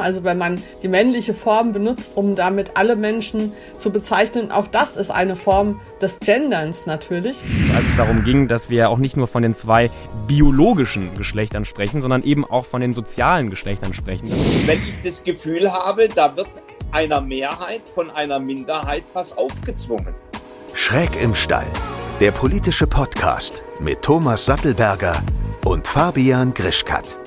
Also wenn man die männliche Form benutzt, um damit alle Menschen zu bezeichnen, auch das ist eine Form des Genderns natürlich. Als es darum ging, dass wir auch nicht nur von den zwei biologischen Geschlechtern sprechen, sondern eben auch von den sozialen Geschlechtern sprechen. Wenn ich das Gefühl habe, da wird einer Mehrheit von einer Minderheit was aufgezwungen. Schräg im Stall, der politische Podcast mit Thomas Sattelberger und Fabian Grischkat.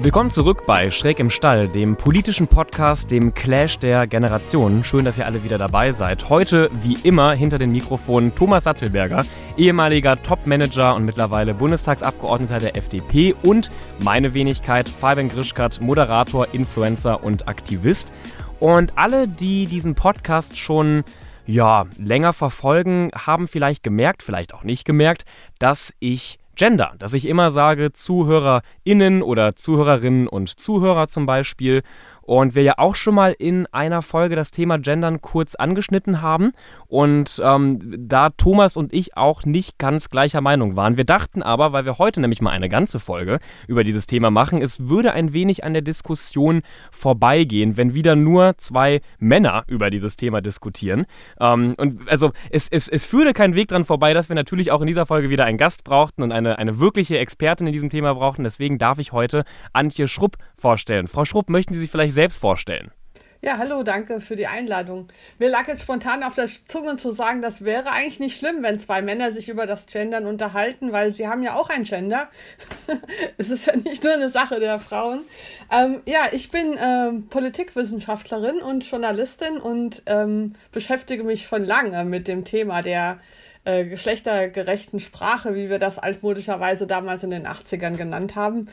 Willkommen zurück bei Schräg im Stall, dem politischen Podcast, dem Clash der Generationen. Schön, dass ihr alle wieder dabei seid. Heute, wie immer, hinter den Mikrofonen Thomas Sattelberger, ehemaliger Top-Manager und mittlerweile Bundestagsabgeordneter der FDP und meine Wenigkeit, Fabian Grischkat, Moderator, Influencer und Aktivist. Und alle, die diesen Podcast schon ja, länger verfolgen, haben vielleicht gemerkt, vielleicht auch nicht gemerkt, dass ich Gender, dass ich immer sage ZuhörerInnen oder Zuhörerinnen und Zuhörer zum Beispiel. Und wir ja auch schon mal in einer Folge das Thema Gendern kurz angeschnitten haben und ähm, da Thomas und ich auch nicht ganz gleicher Meinung waren. Wir dachten aber, weil wir heute nämlich mal eine ganze Folge über dieses Thema machen, es würde ein wenig an der Diskussion vorbeigehen, wenn wieder nur zwei Männer über dieses Thema diskutieren. Ähm, und also es, es, es führte kein Weg dran vorbei, dass wir natürlich auch in dieser Folge wieder einen Gast brauchten und eine, eine wirkliche Expertin in diesem Thema brauchten. Deswegen darf ich heute Antje Schrupp vorstellen. Frau Schrupp, möchten Sie sich vielleicht selbst vorstellen. Ja, hallo, danke für die Einladung. Mir lag jetzt spontan auf der Zunge zu sagen, das wäre eigentlich nicht schlimm, wenn zwei Männer sich über das Gendern unterhalten, weil sie haben ja auch ein Gender. es ist ja nicht nur eine Sache der Frauen. Ähm, ja, ich bin ähm, Politikwissenschaftlerin und Journalistin und ähm, beschäftige mich von lange mit dem Thema der äh, geschlechtergerechten Sprache, wie wir das altmodischerweise damals in den 80ern genannt haben.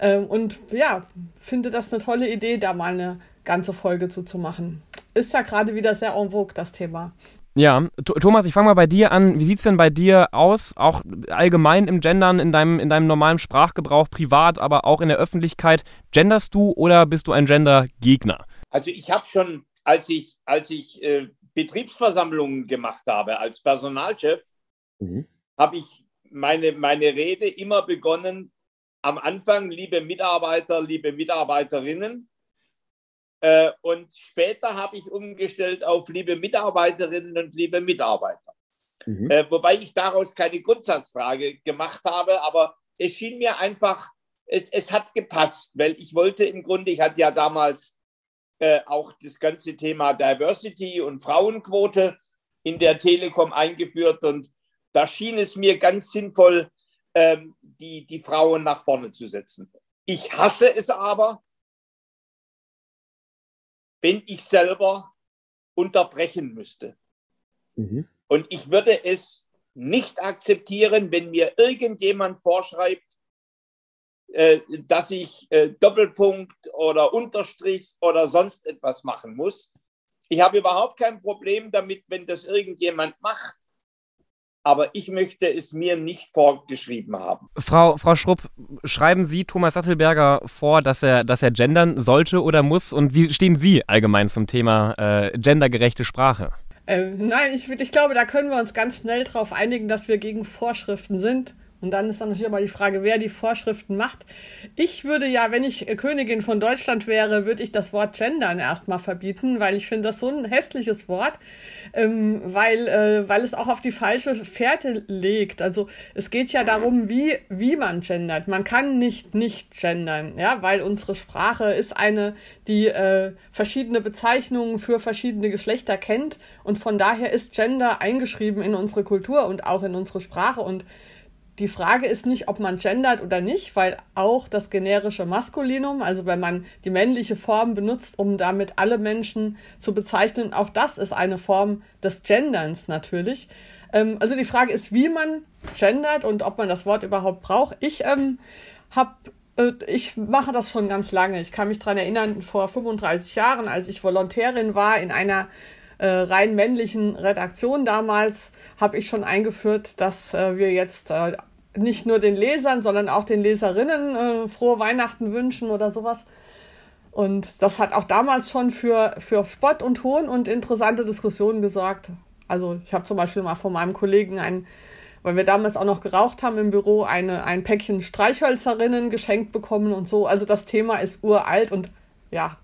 Ähm, und ja, finde das eine tolle Idee, da mal eine ganze Folge zuzumachen. Ist ja gerade wieder sehr en vogue, das Thema. Ja, Thomas, ich fange mal bei dir an. Wie sieht es denn bei dir aus, auch allgemein im Gendern, in deinem, in deinem normalen Sprachgebrauch, privat, aber auch in der Öffentlichkeit? Genderst du oder bist du ein Gender-Gegner? Also ich habe schon, als ich, als ich äh, Betriebsversammlungen gemacht habe als Personalchef, mhm. habe ich meine, meine Rede immer begonnen am Anfang, liebe Mitarbeiter, liebe Mitarbeiterinnen. Äh, und später habe ich umgestellt auf liebe Mitarbeiterinnen und liebe Mitarbeiter. Mhm. Äh, wobei ich daraus keine Grundsatzfrage gemacht habe, aber es schien mir einfach, es, es hat gepasst, weil ich wollte im Grunde, ich hatte ja damals äh, auch das ganze Thema Diversity und Frauenquote in der Telekom eingeführt und da schien es mir ganz sinnvoll, ähm, die, die Frauen nach vorne zu setzen. Ich hasse es aber, wenn ich selber unterbrechen müsste. Mhm. Und ich würde es nicht akzeptieren, wenn mir irgendjemand vorschreibt, äh, dass ich äh, Doppelpunkt oder Unterstrich oder sonst etwas machen muss. Ich habe überhaupt kein Problem damit, wenn das irgendjemand macht aber ich möchte es mir nicht vorgeschrieben haben. Frau, Frau Schrupp, schreiben Sie Thomas Sattelberger vor, dass er, dass er gendern sollte oder muss? Und wie stehen Sie allgemein zum Thema äh, gendergerechte Sprache? Äh, nein, ich, ich glaube, da können wir uns ganz schnell darauf einigen, dass wir gegen Vorschriften sind und dann ist dann natürlich immer die Frage, wer die Vorschriften macht. Ich würde ja, wenn ich Königin von Deutschland wäre, würde ich das Wort gendern erstmal verbieten, weil ich finde das so ein hässliches Wort, ähm, weil, äh, weil es auch auf die falsche Fährte legt. Also es geht ja darum, wie, wie man gendert. Man kann nicht nicht gendern, ja, weil unsere Sprache ist eine, die äh, verschiedene Bezeichnungen für verschiedene Geschlechter kennt und von daher ist Gender eingeschrieben in unsere Kultur und auch in unsere Sprache und die Frage ist nicht, ob man gendert oder nicht, weil auch das generische Maskulinum, also wenn man die männliche Form benutzt, um damit alle Menschen zu bezeichnen, auch das ist eine Form des Genderns natürlich. Ähm, also die Frage ist, wie man gendert und ob man das Wort überhaupt braucht. Ich ähm, habe äh, ich mache das schon ganz lange. Ich kann mich daran erinnern, vor 35 Jahren, als ich Volontärin war in einer äh, rein männlichen Redaktion damals, habe ich schon eingeführt, dass äh, wir jetzt äh, nicht nur den Lesern, sondern auch den Leserinnen äh, frohe Weihnachten wünschen oder sowas. Und das hat auch damals schon für, für Spott und Hohn und interessante Diskussionen gesorgt. Also ich habe zum Beispiel mal von meinem Kollegen ein, weil wir damals auch noch geraucht haben im Büro, eine, ein Päckchen Streichhölzerinnen geschenkt bekommen und so. Also das Thema ist uralt und ja,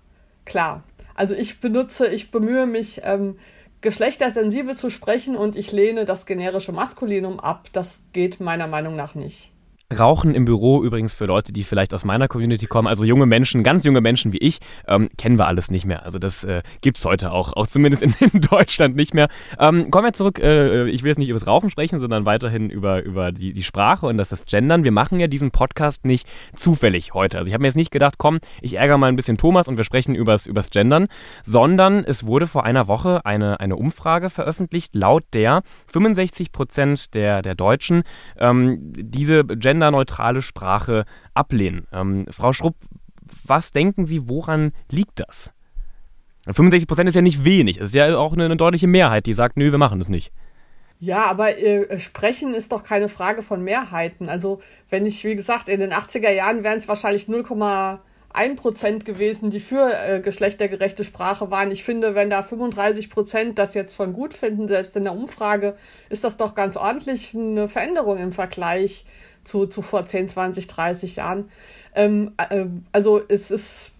klar. Also ich benutze, ich bemühe mich, ähm, geschlechtersensibel zu sprechen und ich lehne das generische Maskulinum ab. Das geht meiner Meinung nach nicht. Rauchen im Büro übrigens für Leute, die vielleicht aus meiner Community kommen, also junge Menschen, ganz junge Menschen wie ich, ähm, kennen wir alles nicht mehr. Also das äh, gibt es heute auch, auch zumindest in, in Deutschland nicht mehr. Ähm, kommen wir zurück, äh, ich will jetzt nicht über das Rauchen sprechen, sondern weiterhin über, über die, die Sprache und das, das Gendern. Wir machen ja diesen Podcast nicht zufällig heute. Also ich habe mir jetzt nicht gedacht, komm, ich ärgere mal ein bisschen Thomas und wir sprechen übers, übers Gendern, sondern es wurde vor einer Woche eine, eine Umfrage veröffentlicht, laut der 65 Prozent der, der Deutschen ähm, diese Gender genderneutrale Sprache ablehnen. Ähm, Frau Schrupp, was denken Sie, woran liegt das? 65 Prozent ist ja nicht wenig. Es ist ja auch eine, eine, deutliche Mehrheit, die sagt, nö, wir machen das nicht. Ja, aber äh, sprechen ist doch keine Frage von Mehrheiten. Also, wenn ich, wie gesagt, in den 80er Jahren wären es wahrscheinlich 0,1 Prozent gewesen, die für äh, geschlechtergerechte Sprache waren. Ich finde, wenn da 35 Prozent das jetzt schon gut finden, selbst in der Umfrage, ist das doch ganz ordentlich eine Veränderung im Vergleich zu, zu vor 10, 20, 30 Jahren. Ähm, äh, also es ist,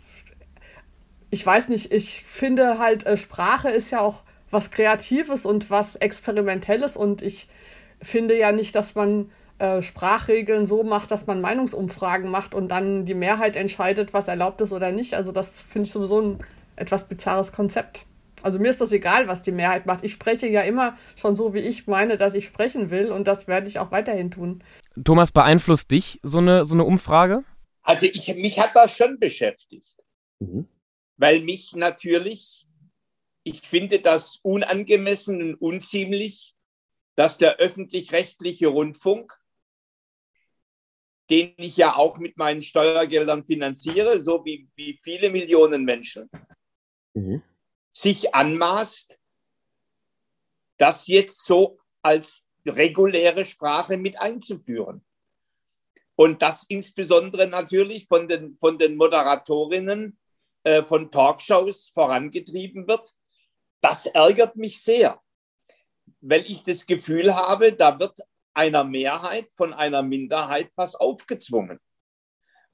ich weiß nicht, ich finde halt, äh, Sprache ist ja auch was Kreatives und was Experimentelles und ich finde ja nicht, dass man äh, Sprachregeln so macht, dass man Meinungsumfragen macht und dann die Mehrheit entscheidet, was erlaubt ist oder nicht. Also das finde ich sowieso ein etwas bizarres Konzept. Also mir ist das egal, was die Mehrheit macht. Ich spreche ja immer schon so, wie ich meine, dass ich sprechen will und das werde ich auch weiterhin tun. Thomas, beeinflusst dich so eine, so eine Umfrage? Also ich, mich hat das schon beschäftigt, mhm. weil mich natürlich, ich finde das unangemessen und unziemlich, dass der öffentlich-rechtliche Rundfunk, den ich ja auch mit meinen Steuergeldern finanziere, so wie, wie viele Millionen Menschen, mhm sich anmaßt, das jetzt so als reguläre Sprache mit einzuführen. Und das insbesondere natürlich von den, von den Moderatorinnen äh, von Talkshows vorangetrieben wird. Das ärgert mich sehr, weil ich das Gefühl habe, da wird einer Mehrheit von einer Minderheit was aufgezwungen.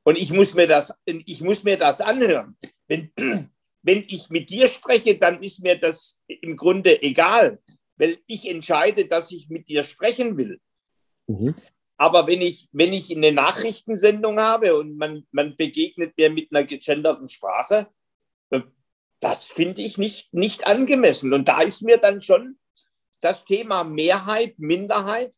Und ich muss mir das, ich muss mir das anhören. Wenn, wenn ich mit dir spreche, dann ist mir das im Grunde egal, weil ich entscheide, dass ich mit dir sprechen will. Mhm. Aber wenn ich, wenn ich eine Nachrichtensendung habe und man, man begegnet mir mit einer gegenderten Sprache, äh, das finde ich nicht, nicht angemessen. Und da ist mir dann schon das Thema Mehrheit, Minderheit.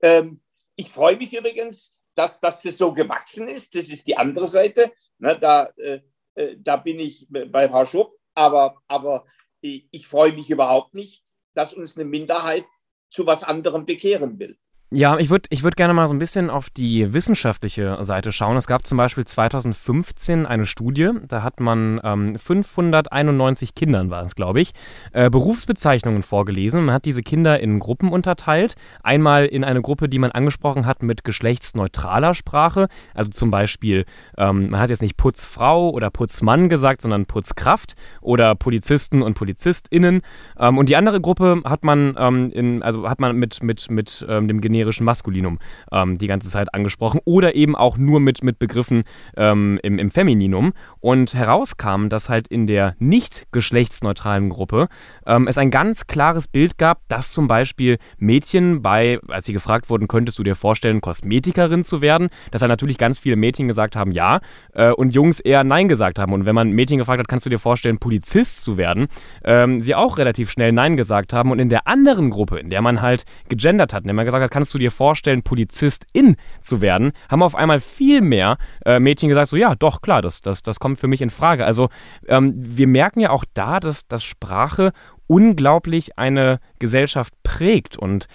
Ähm, ich freue mich übrigens, dass, dass das so gewachsen ist. Das ist die andere Seite. Ne, da, äh, äh, da bin ich bei Frau Schupp, aber, aber ich freue mich überhaupt nicht, dass uns eine Minderheit zu was anderem bekehren will. Ja, ich würde ich würd gerne mal so ein bisschen auf die wissenschaftliche Seite schauen. Es gab zum Beispiel 2015 eine Studie, da hat man ähm, 591 Kindern, war es glaube ich, äh, Berufsbezeichnungen vorgelesen. Man hat diese Kinder in Gruppen unterteilt. Einmal in eine Gruppe, die man angesprochen hat mit geschlechtsneutraler Sprache. Also zum Beispiel, ähm, man hat jetzt nicht Putzfrau oder Putzmann gesagt, sondern Putzkraft oder Polizisten und PolizistInnen. Ähm, und die andere Gruppe hat man, ähm, in, also hat man mit, mit, mit ähm, dem generischen Maskulinum ähm, die ganze Zeit angesprochen oder eben auch nur mit, mit Begriffen ähm, im, im Femininum. Und herauskam, dass halt in der nicht geschlechtsneutralen Gruppe ähm, es ein ganz klares Bild gab, dass zum Beispiel Mädchen bei, als sie gefragt wurden, könntest du dir vorstellen, Kosmetikerin zu werden, dass halt natürlich ganz viele Mädchen gesagt haben, ja, äh, und Jungs eher Nein gesagt haben. Und wenn man Mädchen gefragt hat, kannst du dir vorstellen, Polizist zu werden, ähm, sie auch relativ schnell Nein gesagt haben. Und in der anderen Gruppe, in der man halt gegendert hat, in der man gesagt hat, kannst kannst du dir vorstellen, Polizistin zu werden, haben auf einmal viel mehr äh, Mädchen gesagt, so ja, doch, klar, das, das, das kommt für mich in Frage. Also ähm, wir merken ja auch da, dass, dass Sprache unglaublich eine Gesellschaft prägt. Und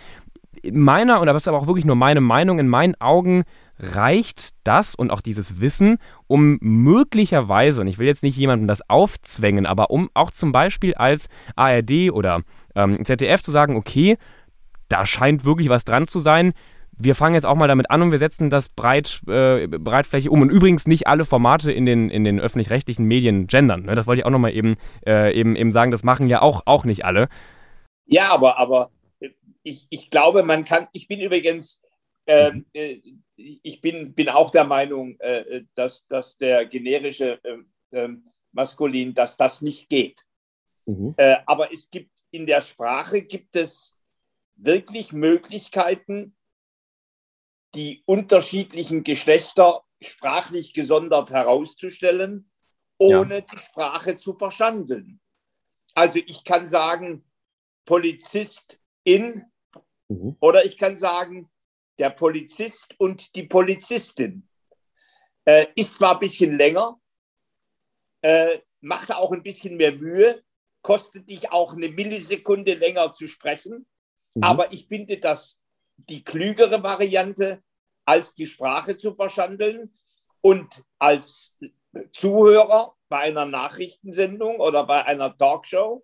meiner, und das ist aber auch wirklich nur meine Meinung, in meinen Augen reicht das und auch dieses Wissen, um möglicherweise, und ich will jetzt nicht jemandem das aufzwängen, aber um auch zum Beispiel als ARD oder ähm, ZDF zu sagen, okay, da scheint wirklich was dran zu sein. Wir fangen jetzt auch mal damit an und wir setzen das breit, äh, breitflächig um. Und übrigens nicht alle Formate in den, in den öffentlich-rechtlichen Medien gendern. Ne? Das wollte ich auch nochmal eben, äh, eben, eben sagen. Das machen ja auch, auch nicht alle. Ja, aber, aber ich, ich glaube, man kann, ich bin übrigens, ähm, äh, ich bin, bin auch der Meinung, äh, dass, dass der generische ähm, ähm, maskulin, dass das nicht geht. Mhm. Äh, aber es gibt in der Sprache gibt es wirklich Möglichkeiten, die unterschiedlichen Geschlechter sprachlich gesondert herauszustellen, ohne ja. die Sprache zu verschandeln. Also ich kann sagen, Polizistin mhm. oder ich kann sagen, der Polizist und die Polizistin. Äh, ist zwar ein bisschen länger, äh, macht auch ein bisschen mehr Mühe, kostet dich auch eine Millisekunde länger zu sprechen, mhm. aber ich finde das die klügere Variante, als die Sprache zu verschandeln und als Zuhörer bei einer Nachrichtensendung oder bei einer Talkshow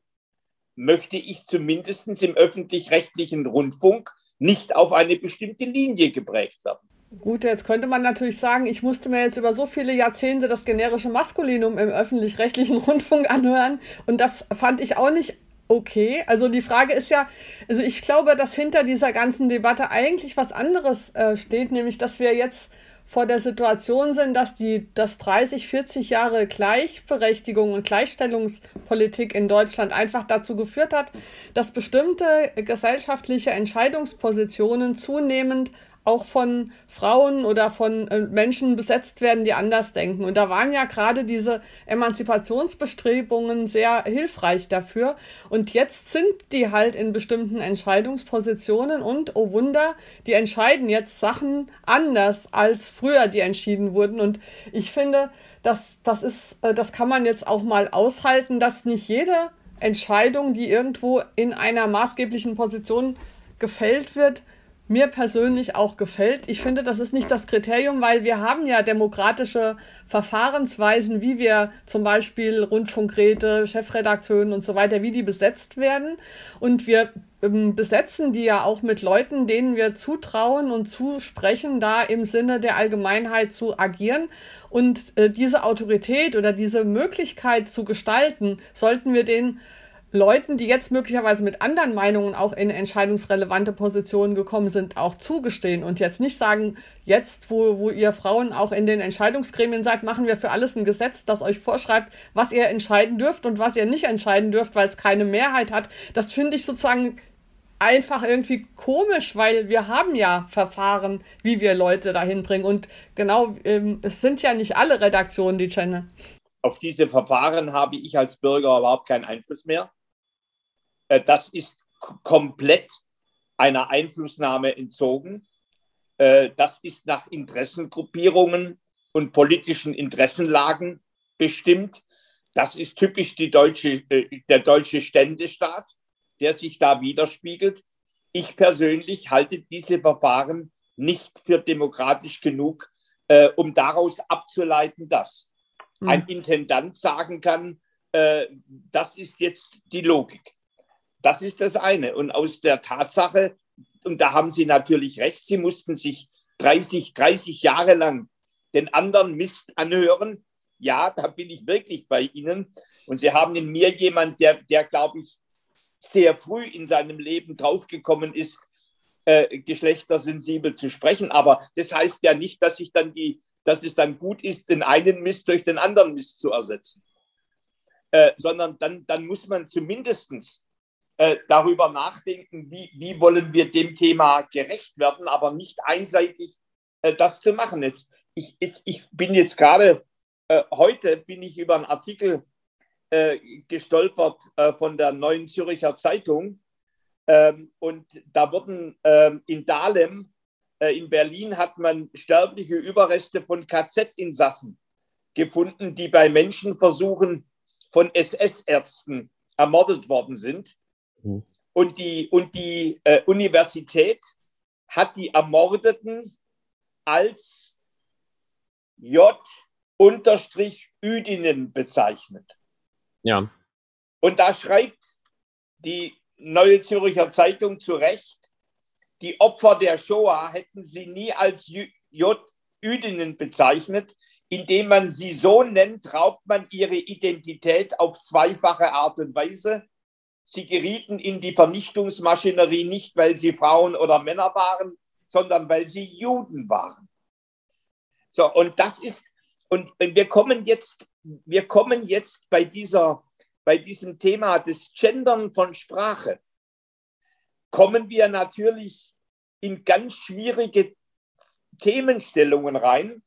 möchte ich zumindest im öffentlich-rechtlichen Rundfunk nicht auf eine bestimmte Linie geprägt werden. Gut, jetzt könnte man natürlich sagen, ich musste mir jetzt über so viele Jahrzehnte das generische Maskulinum im öffentlich-rechtlichen Rundfunk anhören und das fand ich auch nicht okay. Also die Frage ist ja, also ich glaube, dass hinter dieser ganzen Debatte eigentlich was anderes äh, steht, nämlich dass wir jetzt vor der Situation sind, dass die, dass 30, 40 Jahre Gleichberechtigung und Gleichstellungspolitik in Deutschland einfach dazu geführt hat, dass bestimmte gesellschaftliche Entscheidungspositionen zunehmend auch von Frauen oder von äh, Menschen besetzt werden, die anders denken. Und da waren ja gerade diese Emanzipationsbestrebungen sehr hilfreich dafür. Und jetzt sind die halt in bestimmten Entscheidungspositionen und, oh Wunder, die entscheiden jetzt Sachen anders als früher, die entschieden wurden. Und ich finde, das, das ist, äh, das kann man jetzt auch mal aushalten, dass nicht jede Entscheidung, die irgendwo in einer maßgeblichen Position gefällt wird, mir persönlich auch gefällt. Ich finde, das ist nicht das Kriterium, weil wir haben ja demokratische Verfahrensweisen, wie wir zum Beispiel Rundfunkräte, Chefredakteuren und so weiter, wie die besetzt werden. Und wir ähm, besetzen die ja auch mit Leuten, denen wir zutrauen und zusprechen, da im Sinne der Allgemeinheit zu agieren. Und äh, diese Autorität oder diese Möglichkeit zu gestalten, sollten wir den Leuten, die jetzt möglicherweise mit anderen Meinungen auch in entscheidungsrelevante Positionen gekommen sind, auch zugestehen und jetzt nicht sagen, jetzt, wo, wo ihr Frauen auch in den Entscheidungsgremien seid, machen wir für alles ein Gesetz, das euch vorschreibt, was ihr entscheiden dürft und was ihr nicht entscheiden dürft, weil es keine Mehrheit hat. Das finde ich sozusagen einfach irgendwie komisch, weil wir haben ja Verfahren, wie wir Leute dahin bringen. Und genau, ähm, es sind ja nicht alle Redaktionen, die Channel. Auf diese Verfahren habe ich als Bürger überhaupt keinen Einfluss mehr. Äh, das ist komplett einer Einflussnahme entzogen. Äh, das ist nach Interessengruppierungen und politischen Interessenlagen bestimmt. Das ist typisch die deutsche, äh, der deutsche Ständestaat, der sich da widerspiegelt. Ich persönlich halte diese Verfahren nicht für demokratisch genug, um daraus abzuleiten, dass hm. ein Intendant sagen kann, das ist jetzt die Logik. Das ist das eine. Und aus der Tatsache, und da haben Sie natürlich recht, Sie mussten sich 30, 30 Jahre lang den anderen Mist anhören. Ja, da bin ich wirklich bei Ihnen. Und Sie haben in mir jemand, der, der glaube ich, sehr früh in seinem Leben draufgekommen ist, äh, geschlechtersensibel zu sprechen. Aber das heißt ja nicht, dass, ich dann die, dass es dann gut ist, den einen Mist durch den anderen Mist zu ersetzen. Äh, sondern dann, dann muss man zumindestens äh, darüber nachdenken, wie, wie wollen wir dem Thema gerecht werden, aber nicht einseitig äh, das zu machen. Jetzt, ich, ich, ich bin jetzt gerade, äh, heute bin ich über einen Artikel äh, gestolpert äh, von der Neuen Zürcher Zeitung ähm, und da wurden ähm, in Dahlem, in Berlin hat man sterbliche Überreste von KZ-Insassen gefunden, die bei Menschenversuchen von SS-Ärzten ermordet worden sind. Mhm. Und die, und die äh, Universität hat die Ermordeten als J-Üdinen bezeichnet. Ja. Und da schreibt die Neue Zürcher Zeitung zu Recht, die Opfer der Shoah hätten sie nie als J-Üdinnen bezeichnet. Indem man sie so nennt, raubt man ihre Identität auf zweifache Art und Weise. Sie gerieten in die Vernichtungsmaschinerie nicht, weil sie Frauen oder Männer waren, sondern weil sie Juden waren. So, und das ist, und wir kommen jetzt wir kommen jetzt bei, dieser, bei diesem Thema des Gendern von Sprache, kommen wir natürlich in ganz schwierige Themenstellungen rein.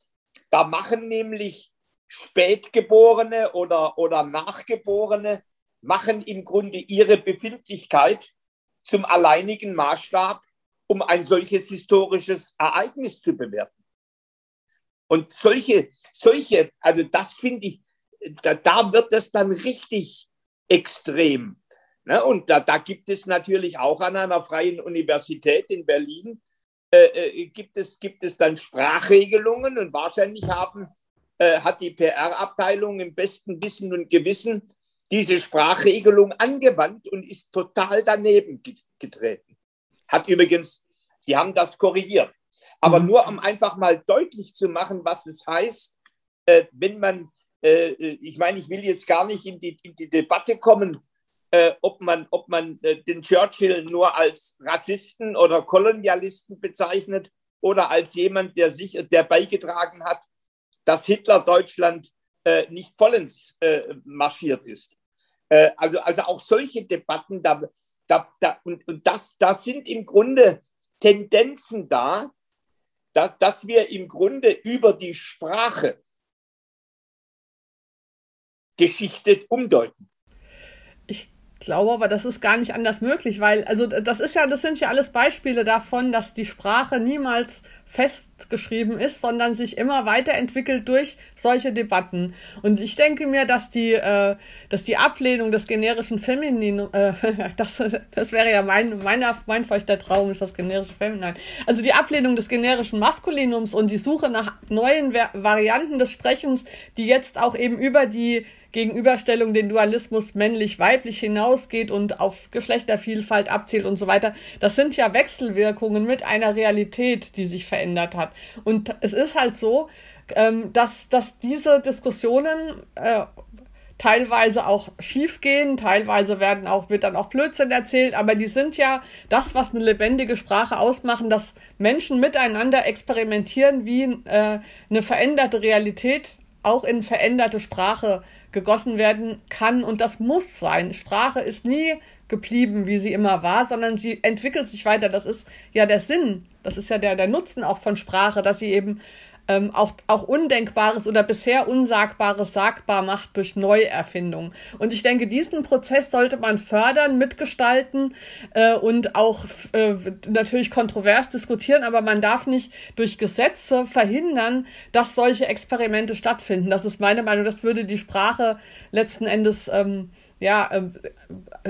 Da machen nämlich Spätgeborene oder, oder Nachgeborene, machen im Grunde ihre Befindlichkeit zum alleinigen Maßstab, um ein solches historisches Ereignis zu bewerten. Und solche, solche, also das finde ich, da, da, wird es dann richtig extrem. Ne? Und da, da gibt es natürlich auch an einer freien Universität in Berlin, äh, äh, gibt, es, gibt es dann Sprachregelungen und wahrscheinlich haben, äh, hat die PR-Abteilung im besten Wissen und Gewissen diese Sprachregelung angewandt und ist total daneben getreten. Hat übrigens, die haben das korrigiert. Aber mhm. nur um einfach mal deutlich zu machen, was es heißt, äh, wenn man, äh, äh, ich meine, ich will jetzt gar nicht in die, in die Debatte kommen, äh, ob man, ob man äh, den Churchill nur als Rassisten oder Kolonialisten bezeichnet oder als jemand, der sich, der beigetragen hat, dass Hitler Deutschland äh, nicht vollends marschiert ist. Also, also auch solche Debatten, da, da, da, und, und das, das sind im Grunde Tendenzen da, dass, dass wir im Grunde über die Sprache Geschichte umdeuten. Ich glaube aber, das ist gar nicht anders möglich, weil, also das ist ja, das sind ja alles Beispiele davon, dass die Sprache niemals festgeschrieben ist, sondern sich immer weiterentwickelt durch solche Debatten. Und ich denke mir, dass die, äh, dass die Ablehnung des generischen Femininum, äh, das, das wäre ja mein, meiner, mein feuchter Traum, ist das generische Feminin. Also die Ablehnung des generischen Maskulinums und die Suche nach neuen Varianten des Sprechens, die jetzt auch eben über die Gegenüberstellung den Dualismus männlich-weiblich hinausgeht und auf Geschlechtervielfalt abzielt und so weiter. Das sind ja Wechselwirkungen mit einer Realität, die sich verändert hat. Und es ist halt so, ähm, dass, dass diese Diskussionen äh, teilweise auch schief gehen, teilweise werden auch, wird dann auch Blödsinn erzählt, aber die sind ja das, was eine lebendige Sprache ausmachen, dass Menschen miteinander experimentieren, wie äh, eine veränderte Realität auch in veränderte Sprache gegossen werden kann und das muss sein. Sprache ist nie geblieben, wie sie immer war, sondern sie entwickelt sich weiter. Das ist ja der Sinn, das ist ja der, der Nutzen auch von Sprache, dass sie eben ähm, auch, auch Undenkbares oder bisher Unsagbares sagbar macht durch Neuerfindung. Und ich denke, diesen Prozess sollte man fördern, mitgestalten äh, und auch äh, natürlich kontrovers diskutieren, aber man darf nicht durch Gesetze verhindern, dass solche Experimente stattfinden. Das ist meine Meinung. Das würde die Sprache letzten Endes ähm, ja, äh,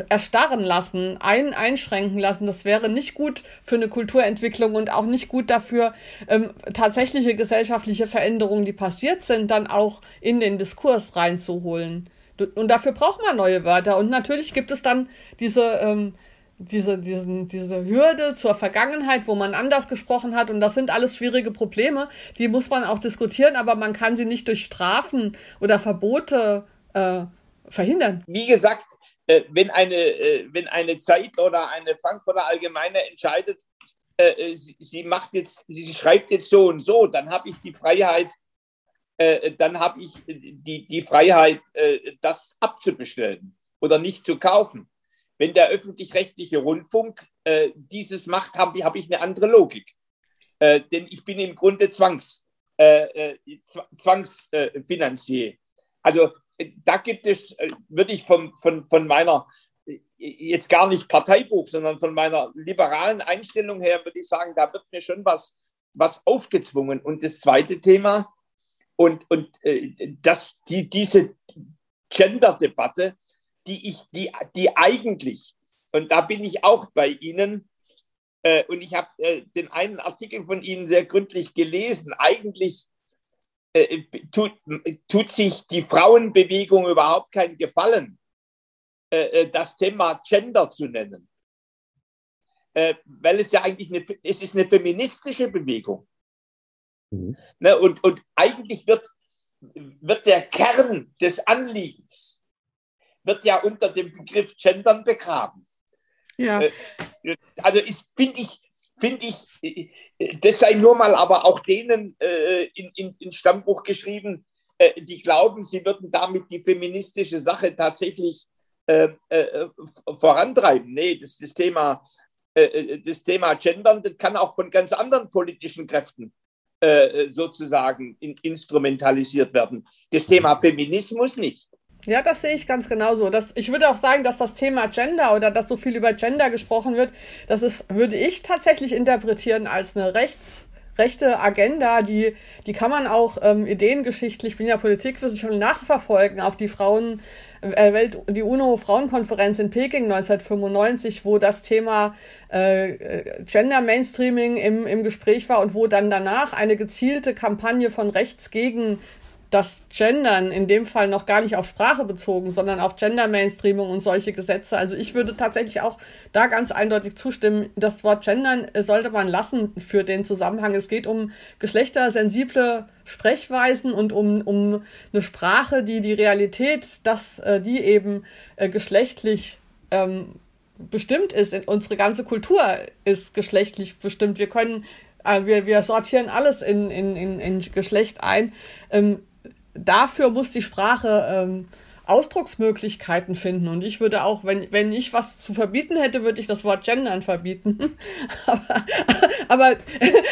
erstarren lassen, ein, einschränken lassen. Das wäre nicht gut für eine Kulturentwicklung und auch nicht gut dafür, ähm, tatsächliche gesellschaftliche Veränderungen, die passiert sind, dann auch in den Diskurs reinzuholen. Und dafür braucht man neue Wörter. Und natürlich gibt es dann diese, ähm, diese, diesen, diese Hürde zur Vergangenheit, wo man anders gesprochen hat. Und das sind alles schwierige Probleme. Die muss man auch diskutieren, aber man kann sie nicht durch Strafen oder Verbote äh, verhindern. Wie gesagt, äh, wenn, eine, äh, wenn eine Zeit oder eine Frankfurter Allgemeine entscheidet, äh, sie, macht jetzt, sie schreibt jetzt so und so, dann habe ich die Freiheit, dann habe ich die, die Freiheit, das abzubestellen oder nicht zu kaufen. Wenn der öffentlich-rechtliche Rundfunk dieses macht, habe hab ich eine andere Logik. denn ich bin im Grunde Zwangs, Zwangsfinanzier. also da gibt es, äh, würde ich von, von, von meiner, äh, jetzt gar nicht Parteibuch, sondern von meiner liberalen Einstellung her, würde ich sagen, da wird mir schon was, was aufgezwungen. Und das zweite Thema, und, und äh, das, die, diese Gender-Debatte, die die, die eigentlich, und da bin ich auch bei Ihnen, und ich habe den einen Artikel von Ihnen sehr gründlich gelesen, eigentlich äh, tut, tut sich die Frauenbewegung überhaupt keinen Gefallen, äh, äh, das Thema Gender zu nennen. weil es ja eigentlich eine, es ist eine feministische Bewegung. Mhm. Ne, und, und eigentlich wird, wird der Kern des Anliegens wird ja unter dem Begriff Gendern begraben. Ja. Also finde ich, finde ich, das sei nur mal aber auch denen äh, in, in, in Stammbuch geschrieben, äh, die glauben, sie würden damit die feministische Sache tatsächlich äh, äh, vorantreiben. Nee, das, das, Thema, äh, das Thema Gendern, das kann auch von ganz anderen politischen Kräften äh, sozusagen in, instrumentalisiert werden. Das Thema Feminismus nicht. Ja, das sehe ich ganz genauso. Das, ich würde auch sagen, dass das Thema Gender oder dass so viel über Gender gesprochen wird, das ist, würde ich tatsächlich interpretieren als eine rechts, rechte Agenda, die, die kann man auch ähm, ideengeschichtlich, ich bin ja Politikwissenschaftler, nachverfolgen auf die Frauen, äh, Welt, die UNO-Frauenkonferenz in Peking 1995, wo das Thema äh, Gender Mainstreaming im, im Gespräch war und wo dann danach eine gezielte Kampagne von rechts gegen das Gendern in dem Fall noch gar nicht auf Sprache bezogen, sondern auf Gender-Mainstreaming und solche Gesetze. Also ich würde tatsächlich auch da ganz eindeutig zustimmen. Das Wort Gendern sollte man lassen für den Zusammenhang. Es geht um geschlechtersensible Sprechweisen und um, um eine Sprache, die die Realität, dass äh, die eben äh, geschlechtlich ähm, bestimmt ist. Unsere ganze Kultur ist geschlechtlich bestimmt. Wir können äh, wir, wir sortieren alles in, in, in, in Geschlecht ein. Ähm, dafür muss die Sprache ähm, Ausdrucksmöglichkeiten finden. Und ich würde auch, wenn, wenn ich was zu verbieten hätte, würde ich das Wort Gendern verbieten. aber, aber,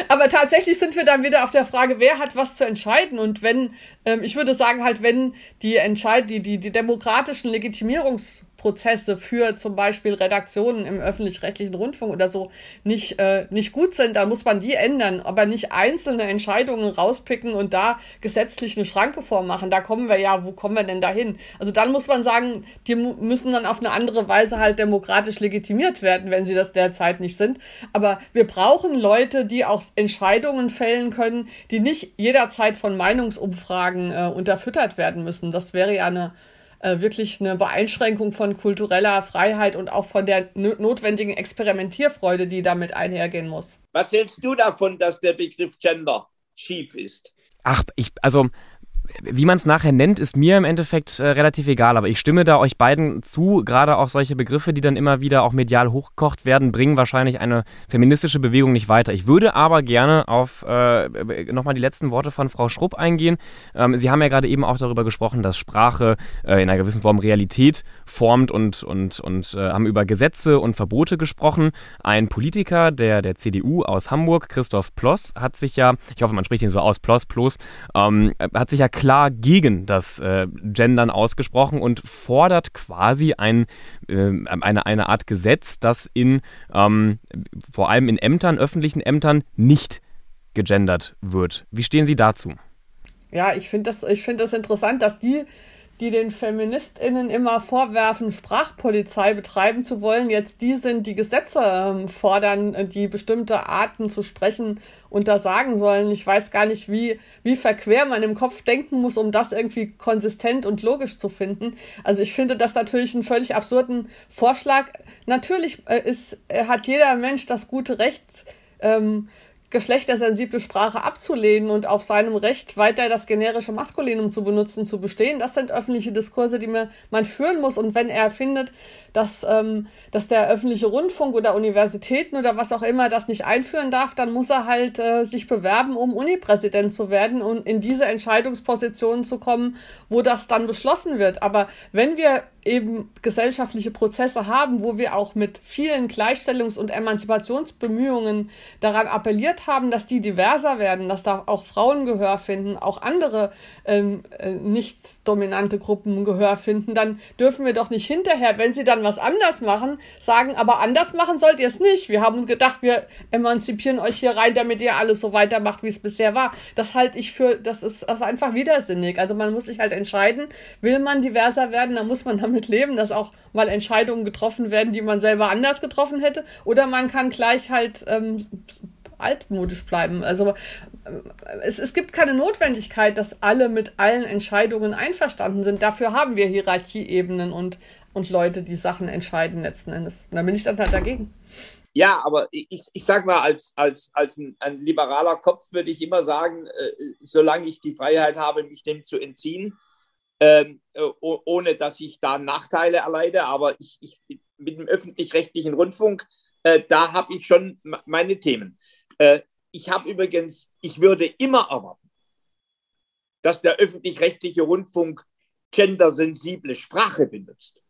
aber tatsächlich sind wir dann wieder auf der Frage, wer hat was zu entscheiden. Und wenn, ähm, ich würde sagen, halt, wenn die Entscheid die, die, die demokratischen Legitimierungs Prozesse für zum Beispiel Redaktionen im öffentlich-rechtlichen Rundfunk oder so nicht, äh, nicht gut sind, dann muss man die ändern, aber nicht einzelne Entscheidungen rauspicken und da gesetzlich eine Schranke vormachen. Da kommen wir ja, wo kommen wir denn dahin? Also dann muss man sagen, die müssen dann auf eine andere Weise halt demokratisch legitimiert werden, wenn sie das derzeit nicht sind. Aber wir brauchen Leute, die auch Entscheidungen fällen können, die nicht jederzeit von Meinungsumfragen äh, unterfüttert werden müssen. Das wäre ja eine äh, wirklich eine Beeinschränkung von kultureller Freiheit und auch von der notwendigen Experimentierfreude, die damit einhergehen muss. Was hältst du davon, dass der Begriff Gender schief ist? Ach, ich, also wie man es nachher nennt, ist mir im Endeffekt äh, relativ egal, aber ich stimme da euch beiden zu. Gerade auch solche Begriffe, die dann immer wieder auch medial hochgekocht werden, bringen wahrscheinlich eine feministische Bewegung nicht weiter. Ich würde aber gerne auf äh, nochmal die letzten Worte von Frau Schrupp eingehen. Ähm, Sie haben ja gerade eben auch darüber gesprochen, dass Sprache äh, in einer gewissen Form Realität formt und, und, und äh, haben über Gesetze und Verbote gesprochen. Ein Politiker der, der CDU aus Hamburg, Christoph Ploss, hat sich ja, ich hoffe, man spricht ihn so aus, Ploss, Ploss, ähm, hat sich ja klar gegen das äh, Gendern ausgesprochen und fordert quasi ein, äh, eine, eine Art Gesetz, das in ähm, vor allem in Ämtern, öffentlichen Ämtern nicht gegendert wird. Wie stehen Sie dazu? Ja, ich finde das, find das interessant, dass die die den FeministInnen immer vorwerfen, Sprachpolizei betreiben zu wollen, jetzt die sind, die Gesetze ähm, fordern, äh, die bestimmte Arten zu sprechen untersagen sollen. Ich weiß gar nicht, wie, wie verquer man im Kopf denken muss, um das irgendwie konsistent und logisch zu finden. Also ich finde das natürlich einen völlig absurden Vorschlag. Natürlich äh, ist, äh, hat jeder Mensch das gute Recht, ähm, geschlechtersensible Sprache abzulehnen und auf seinem Recht weiter das generische Maskulinum zu benutzen, zu bestehen. Das sind öffentliche Diskurse, die man, führen muss. Und wenn er findet, dass, ähm, dass der öffentliche Rundfunk oder Universitäten oder was auch immer das nicht einführen darf, dann muss er halt äh, sich bewerben, um Unipräsident zu werden und in diese Entscheidungspositionen zu kommen, wo das dann beschlossen wird. Aber wenn wir eben gesellschaftliche Prozesse haben, wo wir auch mit vielen Gleichstellungs- und Emanzipationsbemühungen daran appelliert haben, dass die diverser werden, dass da auch Frauen Gehör finden, auch andere ähm, äh, nicht dominante Gruppen Gehör finden, dann dürfen wir doch nicht hinterher, wenn sie dann was anders machen, sagen, aber anders machen sollt ihr es nicht. Wir haben gedacht, wir emanzipieren euch hier rein, damit ihr alles so weitermacht, wie es bisher war. Das halte ich für, das ist, das ist einfach widersinnig. Also man muss sich halt entscheiden, will man diverser werden, dann muss man damit leben, dass auch mal Entscheidungen getroffen werden, die man selber anders getroffen hätte. Oder man kann gleich halt ähm, altmodisch bleiben. Also äh, es, es gibt keine Notwendigkeit, dass alle mit allen Entscheidungen einverstanden sind. Dafür haben wir Hierarchieebenen und, und Leute, die Sachen entscheiden letzten Endes. Und da bin ich dann halt dagegen. Ja, aber ich, ich sag mal, als, als, als ein, ein liberaler Kopf würde ich immer sagen, äh, solange ich die Freiheit habe, mich dem zu entziehen, ähm, äh, ohne dass ich da Nachteile erleide. Aber ich, ich mit dem öffentlich-rechtlichen Rundfunk, äh, da habe ich schon meine Themen. Äh, ich habe übrigens, ich würde immer erwarten, dass der öffentlich-rechtliche Rundfunk gendersensible Sprache benutzt.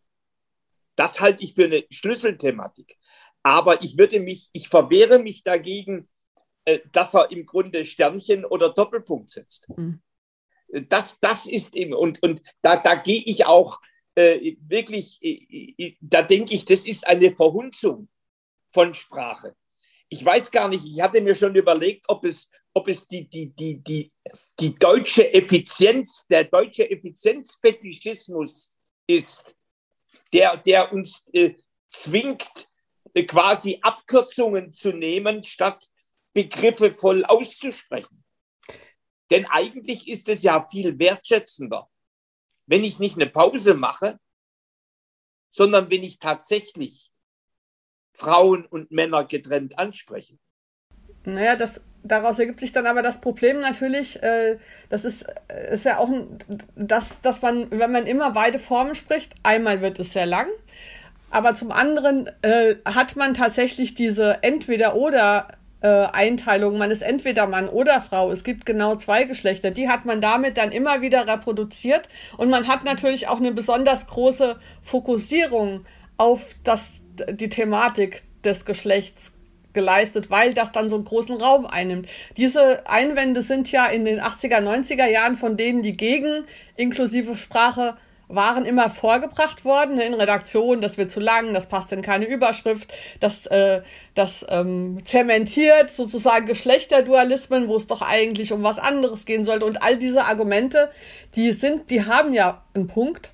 Das halte ich für eine Schlüsselthematik. Aber ich würde mich, ich verwehre mich dagegen, äh, dass er im Grunde Sternchen oder Doppelpunkt setzt. Mhm. Das, das ist eben, und, und da, da gehe ich auch äh, wirklich, äh, da denke ich, das ist eine Verhunzung von Sprache. Ich weiß gar nicht, ich hatte mir schon überlegt, ob es, ob es die, die, die, die, die deutsche Effizienz, der deutsche Effizienzfetischismus ist, der, der uns äh, zwingt, äh, quasi Abkürzungen zu nehmen, statt Begriffe voll auszusprechen. Denn eigentlich ist es ja viel wertschätzender, wenn ich nicht eine Pause mache, sondern wenn ich tatsächlich Frauen und Männer getrennt anspreche. Naja, das, daraus ergibt sich dann aber das Problem natürlich, äh, das ist, äh, ist ja auch, ein, dass, dass man, wenn man immer beide Formen spricht, einmal wird es sehr lang, aber zum anderen äh, hat man tatsächlich diese Entweder-Oder- äh, Einteilung, man ist entweder Mann oder Frau. Es gibt genau zwei Geschlechter. Die hat man damit dann immer wieder reproduziert und man hat natürlich auch eine besonders große Fokussierung auf das, die Thematik des Geschlechts geleistet, weil das dann so einen großen Raum einnimmt. Diese Einwände sind ja in den 80er, 90er Jahren von denen, die gegen inklusive Sprache waren immer vorgebracht worden ne, in Redaktionen, das wird zu lang, das passt in keine Überschrift, das, äh, das ähm, zementiert sozusagen Geschlechterdualismen, wo es doch eigentlich um was anderes gehen sollte. Und all diese Argumente, die sind, die haben ja einen Punkt.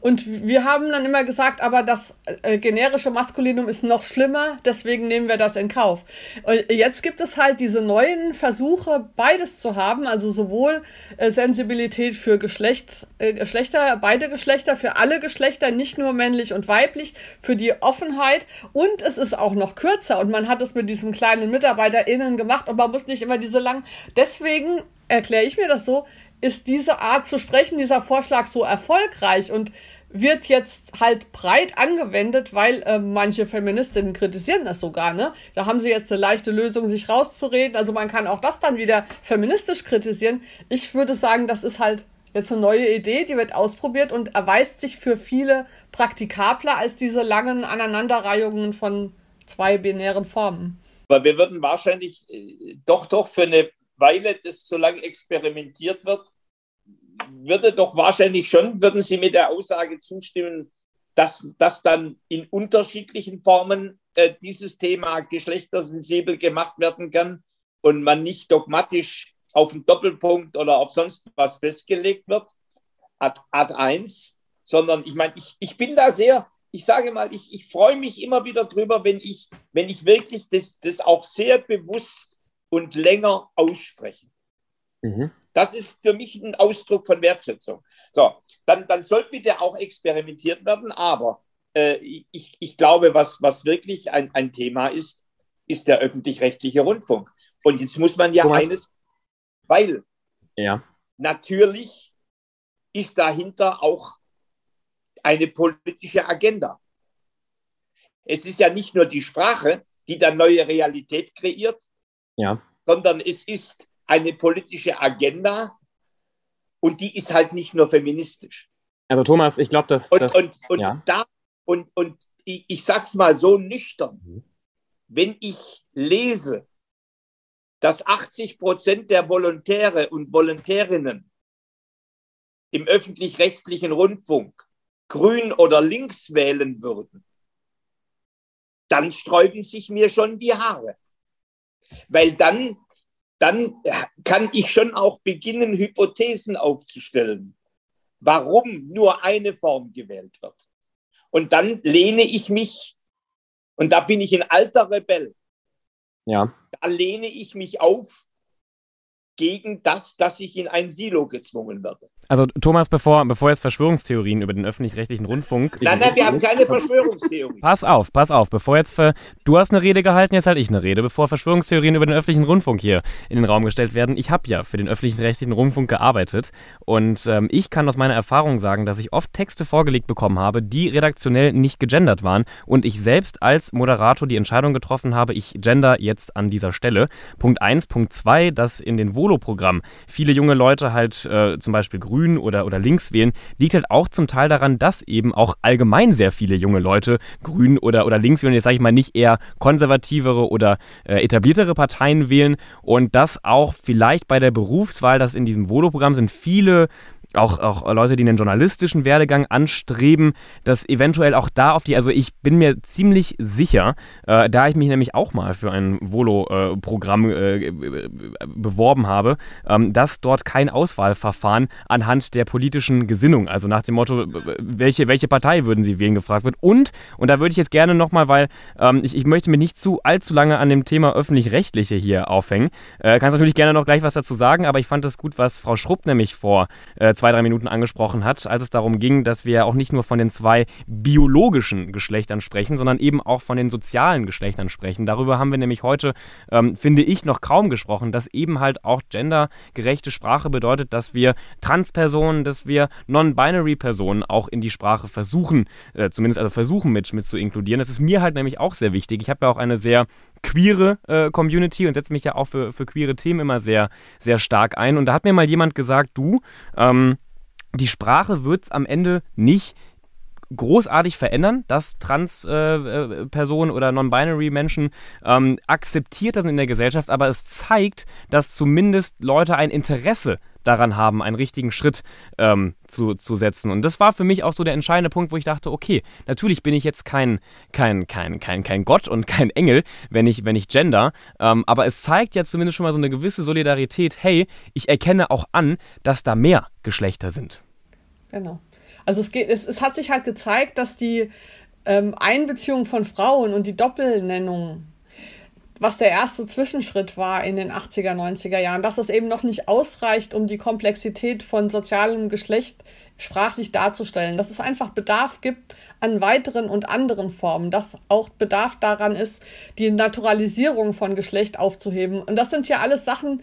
Und wir haben dann immer gesagt, aber das äh, generische Maskulinum ist noch schlimmer, deswegen nehmen wir das in Kauf. Und jetzt gibt es halt diese neuen Versuche, beides zu haben, also sowohl äh, Sensibilität für Geschlecht, äh, Geschlechter, beide Geschlechter, für alle Geschlechter, nicht nur männlich und weiblich, für die Offenheit und es ist auch noch kürzer und man hat es mit diesem kleinen MitarbeiterInnen gemacht und man muss nicht immer diese lang. Deswegen erkläre ich mir das so, ist diese Art zu sprechen, dieser Vorschlag so erfolgreich und wird jetzt halt breit angewendet, weil äh, manche Feministinnen kritisieren das sogar, ne? Da haben sie jetzt eine leichte Lösung, sich rauszureden. Also man kann auch das dann wieder feministisch kritisieren. Ich würde sagen, das ist halt jetzt eine neue Idee, die wird ausprobiert und erweist sich für viele praktikabler als diese langen Aneinanderreihungen von zwei binären Formen. Aber wir würden wahrscheinlich äh, doch, doch für eine Weile das so lange experimentiert wird, würde doch wahrscheinlich schon, würden Sie mit der Aussage zustimmen, dass, dass dann in unterschiedlichen Formen äh, dieses Thema geschlechtersensibel gemacht werden kann und man nicht dogmatisch auf einen Doppelpunkt oder auf sonst was festgelegt wird, Ad, Ad 1, sondern ich meine, ich, ich bin da sehr, ich sage mal, ich, ich freue mich immer wieder drüber, wenn ich, wenn ich wirklich das, das auch sehr bewusst und länger aussprechen. Mhm. Das ist für mich ein Ausdruck von Wertschätzung. So, dann, dann soll bitte auch experimentiert werden, aber äh, ich, ich glaube, was, was wirklich ein, ein Thema ist, ist der öffentlich-rechtliche Rundfunk. Und jetzt muss man ja Thomas. eines, weil ja. natürlich ist dahinter auch eine politische Agenda. Es ist ja nicht nur die Sprache, die dann neue Realität kreiert, ja. sondern es ist eine politische Agenda und die ist halt nicht nur feministisch. Also Thomas, ich glaube, dass... Und, das, und, und, ja. da, und, und ich, ich sag's mal so nüchtern, mhm. wenn ich lese, dass 80 Prozent der Volontäre und Volontärinnen im öffentlich-rechtlichen Rundfunk grün oder links wählen würden, dann sträuben sich mir schon die Haare. Weil dann, dann kann ich schon auch beginnen, Hypothesen aufzustellen, warum nur eine Form gewählt wird. Und dann lehne ich mich, und da bin ich ein alter Rebell, ja. da lehne ich mich auf gegen das, dass ich in ein Silo gezwungen werde. Also Thomas, bevor, bevor jetzt Verschwörungstheorien über den öffentlich-rechtlichen Rundfunk. Nein, nein, wir haben keine Verschwörungstheorie. Pass auf, pass auf, bevor jetzt für, du hast eine Rede gehalten, jetzt halte ich eine Rede, bevor Verschwörungstheorien über den öffentlichen Rundfunk hier in den Raum gestellt werden. Ich habe ja für den öffentlich-rechtlichen Rundfunk gearbeitet und ähm, ich kann aus meiner Erfahrung sagen, dass ich oft Texte vorgelegt bekommen habe, die redaktionell nicht gegendert waren und ich selbst als Moderator die Entscheidung getroffen habe, ich gender jetzt an dieser Stelle. Punkt 1, Punkt 2, dass in den Wohl Volo-Programm viele junge Leute halt äh, zum Beispiel grün oder, oder links wählen, liegt halt auch zum Teil daran, dass eben auch allgemein sehr viele junge Leute grün oder, oder links wählen. Jetzt sage ich mal nicht eher konservativere oder äh, etabliertere Parteien wählen und dass auch vielleicht bei der Berufswahl, das in diesem Volo-Programm sind viele auch, auch Leute, die einen journalistischen Werdegang anstreben, dass eventuell auch da auf die, also ich bin mir ziemlich sicher, äh, da ich mich nämlich auch mal für ein Volo-Programm äh, äh, beworben habe, ähm, dass dort kein Auswahlverfahren anhand der politischen Gesinnung, also nach dem Motto, welche, welche Partei würden Sie wählen, gefragt wird. Und, und da würde ich jetzt gerne nochmal, weil ähm, ich, ich möchte mich nicht zu allzu lange an dem Thema öffentlich-rechtliche hier aufhängen. Äh, kannst natürlich gerne noch gleich was dazu sagen, aber ich fand es gut, was Frau Schrupp nämlich vor äh, zwei, drei Minuten angesprochen hat, als es darum ging, dass wir auch nicht nur von den zwei biologischen Geschlechtern sprechen, sondern eben auch von den sozialen Geschlechtern sprechen. Darüber haben wir nämlich heute, ähm, finde ich, noch kaum gesprochen, dass eben halt auch gendergerechte Sprache bedeutet, dass wir Transpersonen, dass wir Non-Binary-Personen auch in die Sprache versuchen, äh, zumindest also versuchen mit, mit zu inkludieren. Das ist mir halt nämlich auch sehr wichtig. Ich habe ja auch eine sehr queere äh, Community und setze mich ja auch für, für queere Themen immer sehr, sehr stark ein. Und da hat mir mal jemand gesagt, du, ähm, die Sprache wird es am Ende nicht großartig verändern, dass Trans-Personen äh, äh oder Non-Binary-Menschen ähm, akzeptiert sind in der Gesellschaft, aber es zeigt, dass zumindest Leute ein Interesse daran haben, einen richtigen Schritt ähm, zu, zu setzen. Und das war für mich auch so der entscheidende Punkt, wo ich dachte, okay, natürlich bin ich jetzt kein, kein, kein, kein, kein Gott und kein Engel, wenn ich, wenn ich gender, ähm, aber es zeigt ja zumindest schon mal so eine gewisse Solidarität, hey, ich erkenne auch an, dass da mehr Geschlechter sind. Genau. Also es, geht, es, es hat sich halt gezeigt, dass die ähm, Einbeziehung von Frauen und die Doppelnennung was der erste Zwischenschritt war in den 80er, 90er Jahren, dass das eben noch nicht ausreicht, um die Komplexität von sozialem Geschlecht sprachlich darzustellen, dass es einfach Bedarf gibt an weiteren und anderen Formen, dass auch Bedarf daran ist, die Naturalisierung von Geschlecht aufzuheben. Und das sind ja alles Sachen,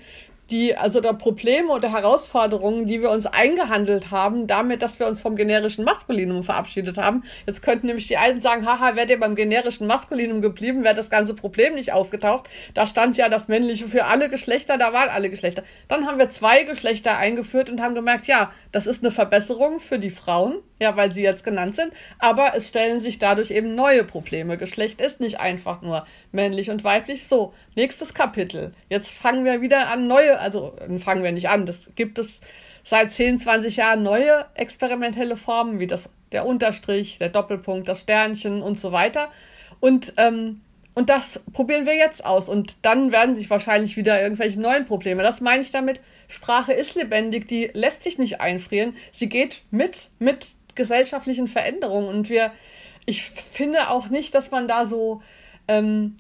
die, also der Probleme oder Herausforderungen, die wir uns eingehandelt haben, damit, dass wir uns vom generischen Maskulinum verabschiedet haben. Jetzt könnten nämlich die einen sagen, haha, wärt ihr beim generischen Maskulinum geblieben, wäre das ganze Problem nicht aufgetaucht. Da stand ja das Männliche für alle Geschlechter, da waren alle Geschlechter. Dann haben wir zwei Geschlechter eingeführt und haben gemerkt, ja, das ist eine Verbesserung für die Frauen, ja, weil sie jetzt genannt sind, aber es stellen sich dadurch eben neue Probleme. Geschlecht ist nicht einfach nur männlich und weiblich. So, nächstes Kapitel. Jetzt fangen wir wieder an, neue, also fangen wir nicht an, das gibt es seit 10, 20 Jahren neue experimentelle Formen, wie das, der Unterstrich, der Doppelpunkt, das Sternchen und so weiter. Und, ähm, und das probieren wir jetzt aus. Und dann werden sich wahrscheinlich wieder irgendwelche neuen Probleme. Das meine ich damit. Sprache ist lebendig, die lässt sich nicht einfrieren. Sie geht mit, mit gesellschaftlichen Veränderungen. Und wir, ich finde auch nicht, dass man da so, ähm,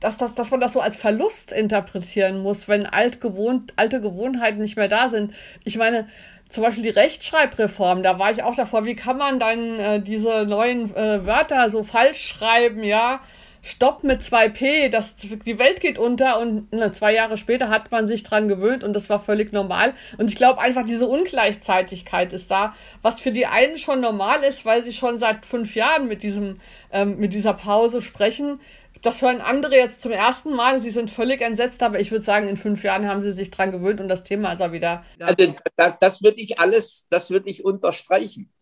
dass, dass, dass man das so als Verlust interpretieren muss, wenn alt gewohnt, alte Gewohnheiten nicht mehr da sind. Ich meine, zum Beispiel die Rechtschreibreform, da war ich auch davor, wie kann man dann äh, diese neuen äh, Wörter so falsch schreiben, ja? Stopp mit 2P, das, die Welt geht unter und ne, zwei Jahre später hat man sich dran gewöhnt und das war völlig normal. Und ich glaube einfach, diese Ungleichzeitigkeit ist da, was für die einen schon normal ist, weil sie schon seit fünf Jahren mit diesem, ähm, mit dieser Pause sprechen. Das hören andere jetzt zum ersten Mal. Sie sind völlig entsetzt, aber ich würde sagen, in fünf Jahren haben sie sich dran gewöhnt und das Thema ist auch wieder. Also, das würde ich alles, das würde ich unterstreichen.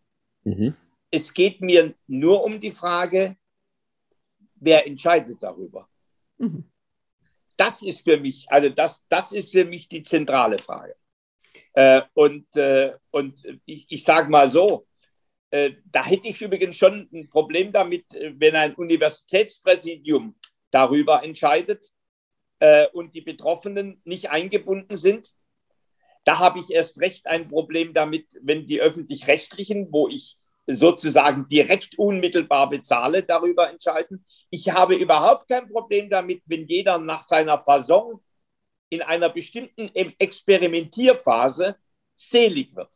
Mhm. Es geht mir nur um die Frage, wer entscheidet darüber? Mhm. Das ist für mich, also das, das ist für mich die zentrale Frage. Äh, und, äh, und ich, ich sage mal so, äh, da hätte ich übrigens schon ein Problem damit, äh, wenn ein Universitätspräsidium darüber entscheidet äh, und die Betroffenen nicht eingebunden sind. Da habe ich erst recht ein Problem damit, wenn die öffentlich-rechtlichen, wo ich sozusagen direkt unmittelbar bezahle, darüber entscheiden. Ich habe überhaupt kein Problem damit, wenn jeder nach seiner Fasson in einer bestimmten Experimentierphase selig wird.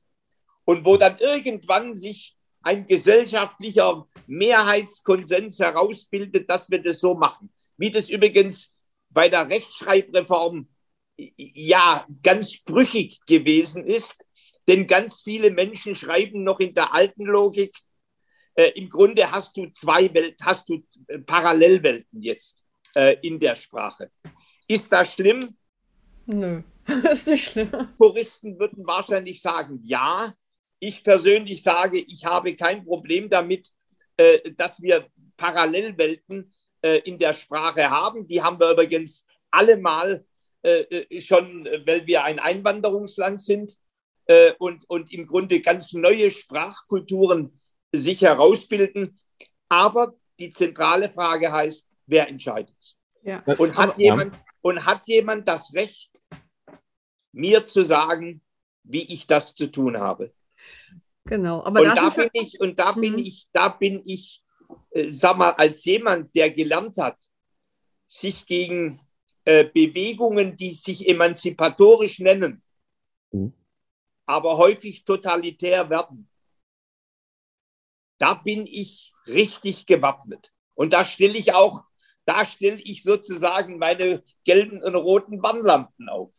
Und wo dann irgendwann sich ein gesellschaftlicher Mehrheitskonsens herausbildet, dass wir das so machen. Wie das übrigens bei der Rechtschreibreform ja ganz brüchig gewesen ist, denn ganz viele Menschen schreiben noch in der alten Logik. Äh, Im Grunde hast du zwei Welten, hast du äh, Parallelwelten jetzt äh, in der Sprache. Ist das schlimm? Nö, ist nicht schlimm. Touristen würden wahrscheinlich sagen, ja. Ich persönlich sage, ich habe kein Problem damit, äh, dass wir Parallelwelten äh, in der Sprache haben. Die haben wir übrigens alle mal äh, äh schon, weil wir ein Einwanderungsland sind äh, und, und im Grunde ganz neue Sprachkulturen sich herausbilden. Aber die zentrale Frage heißt, wer entscheidet? Ja. Und, hat jemand, und hat jemand das Recht, mir zu sagen, wie ich das zu tun habe? Genau. Aber und da bin ich, und da bin mhm. ich, da bin ich, äh, sag mal, als jemand, der gelernt hat, sich gegen äh, Bewegungen, die sich emanzipatorisch nennen, mhm. Aber häufig totalitär werden, da bin ich richtig gewappnet. Und da stelle ich auch, da stelle ich sozusagen meine gelben und roten Warnlampen auf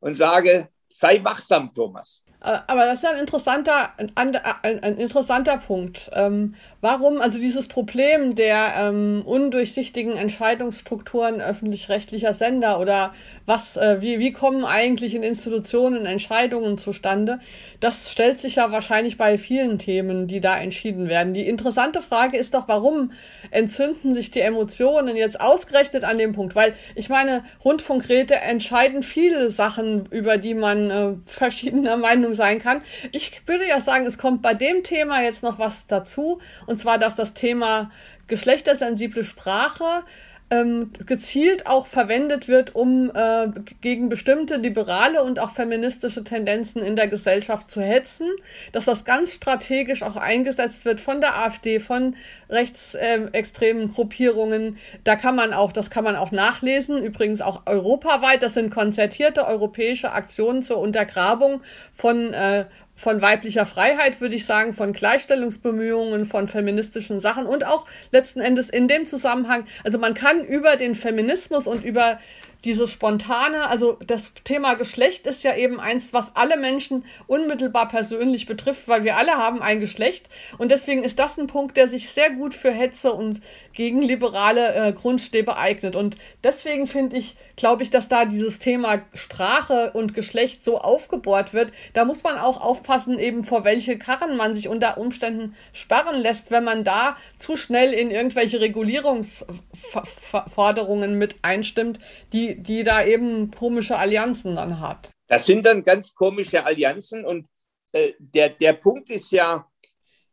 und sage, sei wachsam, Thomas. Äh, aber das ist ja ein interessanter, ein, ein, ein interessanter Punkt. Ähm, warum, also dieses Problem der ähm, undurchsichtigen Entscheidungsstrukturen öffentlich-rechtlicher Sender oder was, äh, wie, wie kommen eigentlich in Institutionen Entscheidungen zustande, das stellt sich ja wahrscheinlich bei vielen Themen, die da entschieden werden. Die interessante Frage ist doch, warum entzünden sich die Emotionen jetzt ausgerechnet an dem Punkt? Weil ich meine, Rundfunkräte entscheiden viele Sachen, über die man äh, verschiedener Meinung Meinung sein kann. Ich würde ja sagen, es kommt bei dem Thema jetzt noch was dazu, und zwar, dass das Thema geschlechtersensible Sprache ähm, gezielt auch verwendet wird, um äh, gegen bestimmte liberale und auch feministische Tendenzen in der Gesellschaft zu hetzen, dass das ganz strategisch auch eingesetzt wird von der AfD, von rechtsextremen Gruppierungen. Da kann man auch, das kann man auch nachlesen, übrigens auch europaweit. Das sind konzertierte europäische Aktionen zur Untergrabung von äh, von weiblicher Freiheit, würde ich sagen, von Gleichstellungsbemühungen, von feministischen Sachen und auch letzten Endes in dem Zusammenhang, also man kann über den Feminismus und über diese spontane, also das Thema Geschlecht ist ja eben eins, was alle Menschen unmittelbar persönlich betrifft, weil wir alle haben ein Geschlecht und deswegen ist das ein Punkt, der sich sehr gut für Hetze und gegen liberale äh, Grundstäbe eignet und deswegen finde ich, glaube ich, dass da dieses Thema Sprache und Geschlecht so aufgebohrt wird. Da muss man auch aufpassen, eben vor welche Karren man sich unter Umständen sperren lässt, wenn man da zu schnell in irgendwelche Regulierungsforderungen mit einstimmt, die, die da eben komische Allianzen dann hat. Das sind dann ganz komische Allianzen und äh, der, der Punkt ist ja,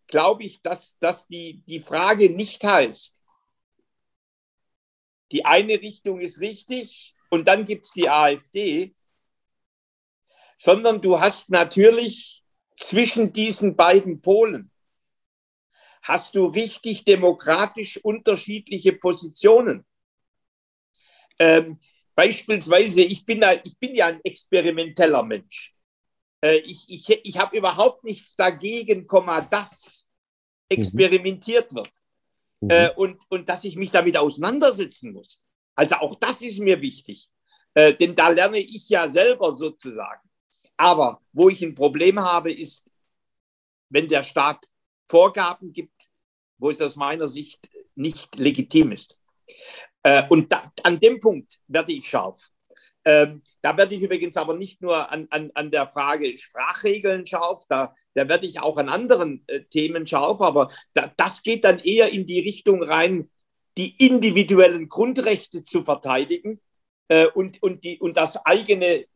glaube ich, dass, dass die, die Frage nicht heißt, die eine Richtung ist richtig und dann gibt es die AfD, sondern du hast natürlich zwischen diesen beiden Polen hast du richtig demokratisch unterschiedliche Positionen. Ähm, beispielsweise, ich bin, ich bin ja ein experimenteller Mensch. Äh, ich ich, ich habe überhaupt nichts dagegen, dass experimentiert wird mhm. äh, und, und dass ich mich damit auseinandersetzen muss. Also auch das ist mir wichtig, äh, denn da lerne ich ja selber sozusagen. Aber wo ich ein Problem habe, ist, wenn der Staat Vorgaben gibt, wo es aus meiner Sicht nicht legitim ist. Äh, und da, an dem Punkt werde ich scharf. Ähm, da werde ich übrigens aber nicht nur an, an, an der Frage Sprachregeln scharf, da, da werde ich auch an anderen äh, Themen scharf, aber da, das geht dann eher in die Richtung rein, die individuellen Grundrechte zu verteidigen äh, und, und, die, und das eigene,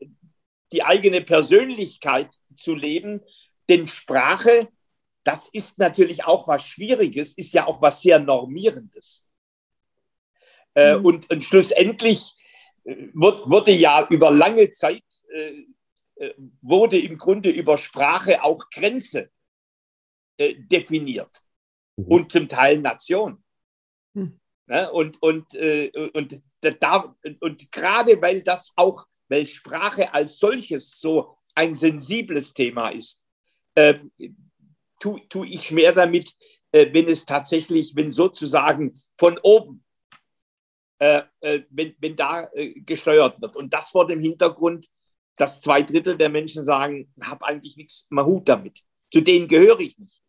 die eigene Persönlichkeit zu leben. Denn Sprache, das ist natürlich auch was Schwieriges, ist ja auch was sehr Normierendes. Äh, mhm. und, und schlussendlich äh, wird, wurde ja über lange Zeit, äh, äh, wurde im Grunde über Sprache auch Grenze äh, definiert mhm. und zum Teil Nation. Mhm. Ne? Und, und, äh, und, da, und gerade weil das auch, weil Sprache als solches so ein sensibles Thema ist, äh, tue tu ich mehr damit, wenn es tatsächlich, wenn sozusagen von oben, äh, äh wenn, wenn da äh, gesteuert wird. Und das vor dem Hintergrund, dass zwei Drittel der Menschen sagen, habe eigentlich nichts mehr Hut damit. Zu denen gehöre ich nicht.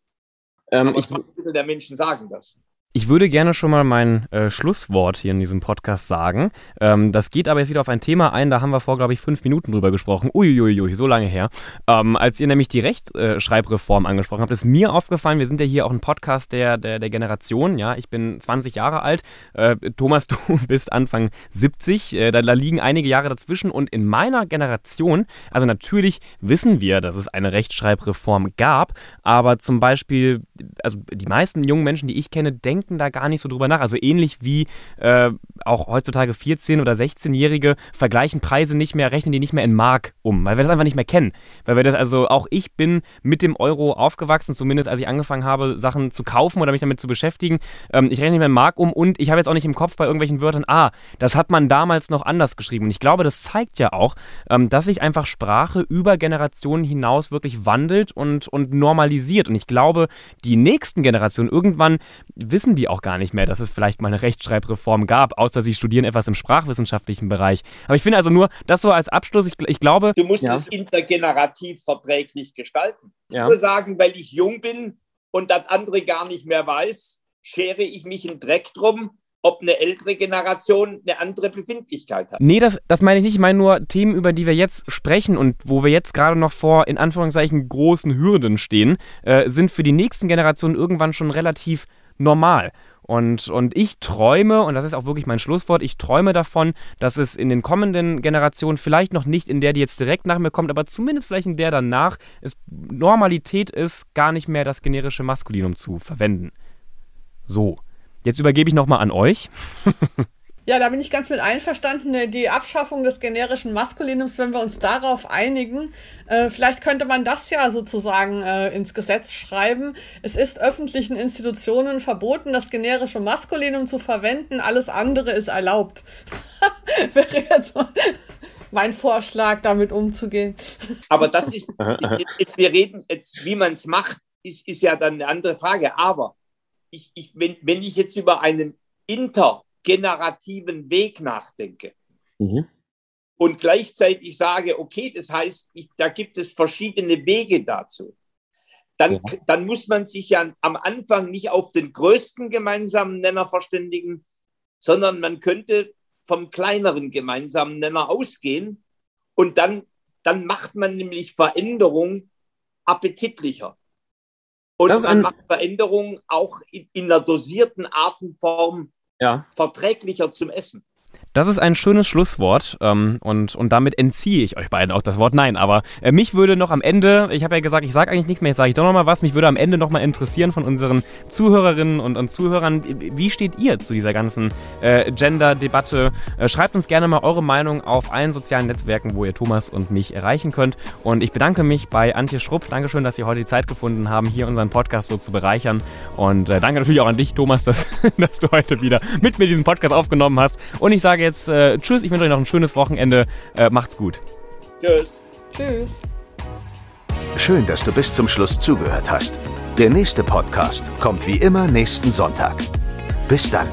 Ähm, Aber zwei Drittel der Menschen sagen das. Ich würde gerne schon mal mein äh, Schlusswort hier in diesem Podcast sagen. Ähm, das geht aber jetzt wieder auf ein Thema ein, da haben wir vor, glaube ich, fünf Minuten drüber gesprochen. Uiuiui, so lange her. Ähm, als ihr nämlich die Rechtschreibreform angesprochen habt, ist mir aufgefallen, wir sind ja hier auch ein Podcast der, der, der Generation. Ja, ich bin 20 Jahre alt. Äh, Thomas, du bist Anfang 70. Äh, da, da liegen einige Jahre dazwischen. Und in meiner Generation, also natürlich wissen wir, dass es eine Rechtschreibreform gab, aber zum Beispiel, also die meisten jungen Menschen, die ich kenne, denken, denken da gar nicht so drüber nach. Also ähnlich wie äh, auch heutzutage 14- oder 16-Jährige vergleichen Preise nicht mehr, rechnen die nicht mehr in Mark um, weil wir das einfach nicht mehr kennen. Weil wir das, also auch ich bin mit dem Euro aufgewachsen, zumindest als ich angefangen habe, Sachen zu kaufen oder mich damit zu beschäftigen. Ähm, ich rechne nicht mehr in Mark um und ich habe jetzt auch nicht im Kopf bei irgendwelchen Wörtern, ah, das hat man damals noch anders geschrieben. Und ich glaube, das zeigt ja auch, ähm, dass sich einfach Sprache über Generationen hinaus wirklich wandelt und, und normalisiert. Und ich glaube, die nächsten Generationen irgendwann wissen wissen die auch gar nicht mehr, dass es vielleicht mal eine Rechtschreibreform gab, außer sie studieren etwas im sprachwissenschaftlichen Bereich. Aber ich finde also nur, das so als Abschluss, ich, ich glaube. Du musst ja. es intergenerativ verträglich gestalten. Ja. Zu sagen, weil ich jung bin und das andere gar nicht mehr weiß, schere ich mich einen Dreck drum, ob eine ältere Generation eine andere Befindlichkeit hat. Nee, das, das meine ich nicht. Ich meine nur Themen, über die wir jetzt sprechen und wo wir jetzt gerade noch vor, in Anführungszeichen, großen Hürden stehen, äh, sind für die nächsten Generationen irgendwann schon relativ normal. Und, und ich träume, und das ist auch wirklich mein Schlusswort, ich träume davon, dass es in den kommenden Generationen, vielleicht noch nicht in der, die jetzt direkt nach mir kommt, aber zumindest vielleicht in der danach, es Normalität ist, gar nicht mehr das generische Maskulinum zu verwenden. So, jetzt übergebe ich nochmal an euch. Ja, da bin ich ganz mit einverstanden. Die Abschaffung des generischen Maskulinums, wenn wir uns darauf einigen, äh, vielleicht könnte man das ja sozusagen äh, ins Gesetz schreiben. Es ist öffentlichen Institutionen verboten, das generische Maskulinum zu verwenden. Alles andere ist erlaubt. Wäre jetzt mein Vorschlag, damit umzugehen. Aber das ist, jetzt, wir reden jetzt, wie man es macht, ist, ist ja dann eine andere Frage. Aber ich, ich, wenn, wenn ich jetzt über einen Inter generativen Weg nachdenke. Mhm. Und gleichzeitig sage, okay, das heißt, ich, da gibt es verschiedene Wege dazu. Dann, ja. dann muss man sich ja am Anfang nicht auf den größten gemeinsamen Nenner verständigen, sondern man könnte vom kleineren gemeinsamen Nenner ausgehen und dann, dann macht man nämlich Veränderung appetitlicher. Und man macht Veränderung auch in, in einer dosierten Artenform ja. verträglicher zum Essen. Das ist ein schönes Schlusswort ähm, und, und damit entziehe ich euch beiden auch das Wort Nein. Aber äh, mich würde noch am Ende, ich habe ja gesagt, ich sage eigentlich nichts mehr, jetzt sage ich doch nochmal was, mich würde am Ende nochmal interessieren von unseren Zuhörerinnen und, und Zuhörern, wie steht ihr zu dieser ganzen äh, Gender-Debatte? Äh, schreibt uns gerne mal eure Meinung auf allen sozialen Netzwerken, wo ihr Thomas und mich erreichen könnt. Und ich bedanke mich bei Antje Schrupp. Dankeschön, dass Sie heute die Zeit gefunden haben, hier unseren Podcast so zu bereichern. Und äh, danke natürlich auch an dich, Thomas, dass, dass du heute wieder mit mir diesen Podcast aufgenommen hast. Und ich sage sage jetzt äh, Tschüss, ich wünsche euch noch ein schönes Wochenende. Äh, macht's gut. Tschüss. Tschüss. Schön, dass du bis zum Schluss zugehört hast. Der nächste Podcast kommt wie immer nächsten Sonntag. Bis dann.